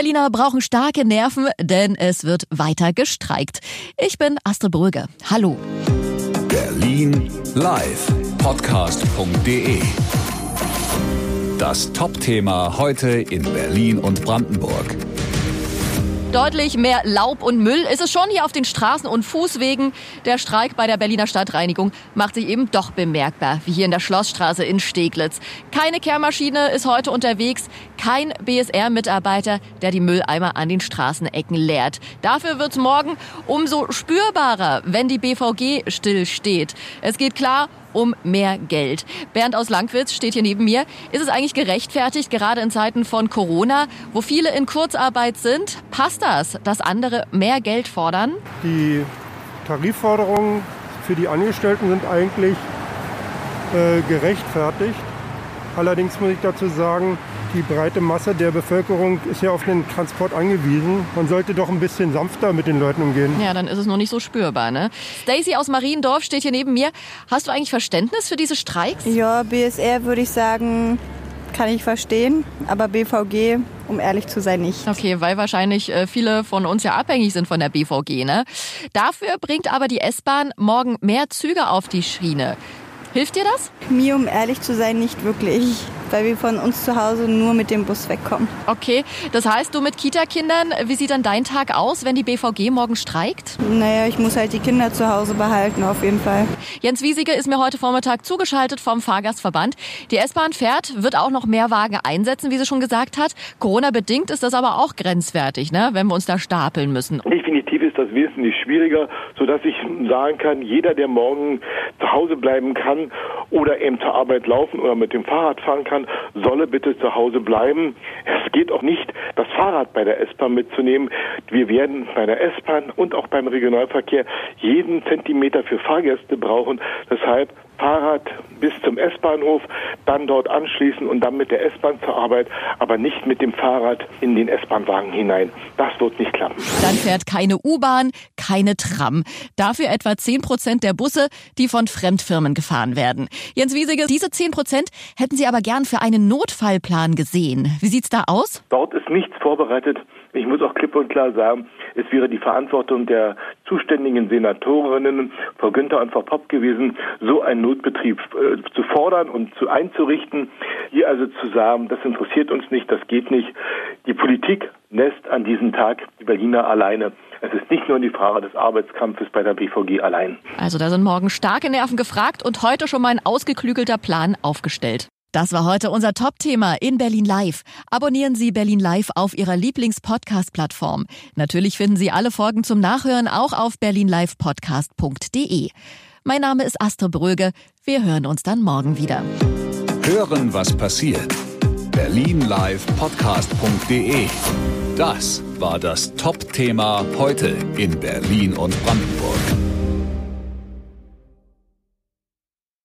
Berliner brauchen starke Nerven, denn es wird weiter gestreikt. Ich bin Astrid Brügge. Hallo. Berlin live podcast.de Das Top-Thema heute in Berlin und Brandenburg. Deutlich mehr Laub und Müll ist es schon hier auf den Straßen und Fußwegen. Der Streik bei der Berliner Stadtreinigung macht sich eben doch bemerkbar, wie hier in der Schlossstraße in Steglitz. Keine Kehrmaschine ist heute unterwegs, kein BSR-Mitarbeiter, der die Mülleimer an den Straßenecken leert. Dafür wird's morgen umso spürbarer, wenn die BVG stillsteht. Es geht klar um mehr Geld. Bernd aus Langwitz steht hier neben mir. Ist es eigentlich gerechtfertigt, gerade in Zeiten von Corona, wo viele in Kurzarbeit sind? Passt das, dass andere mehr Geld fordern? Die Tarifforderungen für die Angestellten sind eigentlich äh, gerechtfertigt. Allerdings muss ich dazu sagen, die breite Masse der Bevölkerung ist ja auf den Transport angewiesen. Man sollte doch ein bisschen sanfter mit den Leuten umgehen. Ja, dann ist es noch nicht so spürbar, ne? Stacy aus Mariendorf steht hier neben mir. Hast du eigentlich Verständnis für diese Streiks? Ja, BSR würde ich sagen, kann ich verstehen, aber BVG, um ehrlich zu sein, nicht. Okay, weil wahrscheinlich äh, viele von uns ja abhängig sind von der BVG, ne? Dafür bringt aber die S-Bahn morgen mehr Züge auf die Schiene. Hilft dir das? Mir, um ehrlich zu sein, nicht wirklich, weil wir von uns zu Hause nur mit dem Bus wegkommen. Okay, das heißt, du mit Kita-Kindern, wie sieht dann dein Tag aus, wenn die BVG morgen streikt? Naja, ich muss halt die Kinder zu Hause behalten, auf jeden Fall. Jens Wiesige ist mir heute Vormittag zugeschaltet vom Fahrgastverband. Die S-Bahn fährt, wird auch noch mehr Wagen einsetzen, wie sie schon gesagt hat. Corona-bedingt ist das aber auch grenzwertig, ne? wenn wir uns da stapeln müssen. Definitiv ist das wesentlich schwieriger, sodass ich sagen kann, jeder, der morgen zu Hause bleiben kann oder eben zur Arbeit laufen oder mit dem Fahrrad fahren kann, solle bitte zu Hause bleiben. Es geht auch nicht, das Fahrrad bei der S-Bahn mitzunehmen. Wir werden bei der S-Bahn und auch beim Regionalverkehr jeden Zentimeter für Fahrgäste brauchen. Deshalb Fahrrad bis zum S-Bahnhof, dann dort anschließen und dann mit der S-Bahn zur Arbeit, aber nicht mit dem Fahrrad in den S-Bahn-Wagen hinein. Das wird nicht klappen. Dann fährt keine U-Bahn, keine Tram. Dafür etwa 10 Prozent der Busse, die von Fremdfirmen gefahren werden. Jens Wiesige, diese 10 Prozent hätten Sie aber gern für einen Notfallplan gesehen. Wie sieht's da aus? Dort ist nichts vorbereitet. Ich muss auch klipp und klar sagen, es wäre die Verantwortung der zuständigen Senatorinnen, Frau Günther und Frau Popp gewesen, so einen Notbetrieb äh, zu fordern und zu einzurichten. Hier also zu sagen, das interessiert uns nicht, das geht nicht. Die Politik lässt an diesem Tag die Berliner alleine. Es ist nicht nur die Frage des Arbeitskampfes bei der BVG allein. Also da sind morgen starke Nerven gefragt und heute schon mal ein ausgeklügelter Plan aufgestellt. Das war heute unser Top-Thema in Berlin Live. Abonnieren Sie Berlin Live auf Ihrer Lieblings-Podcast-Plattform. Natürlich finden Sie alle Folgen zum Nachhören auch auf berlinlivepodcast.de. Mein Name ist Astrid Bröge. Wir hören uns dann morgen wieder. Hören, was passiert. Berlinlivepodcast.de Das war das Top-Thema heute in Berlin und Brandenburg.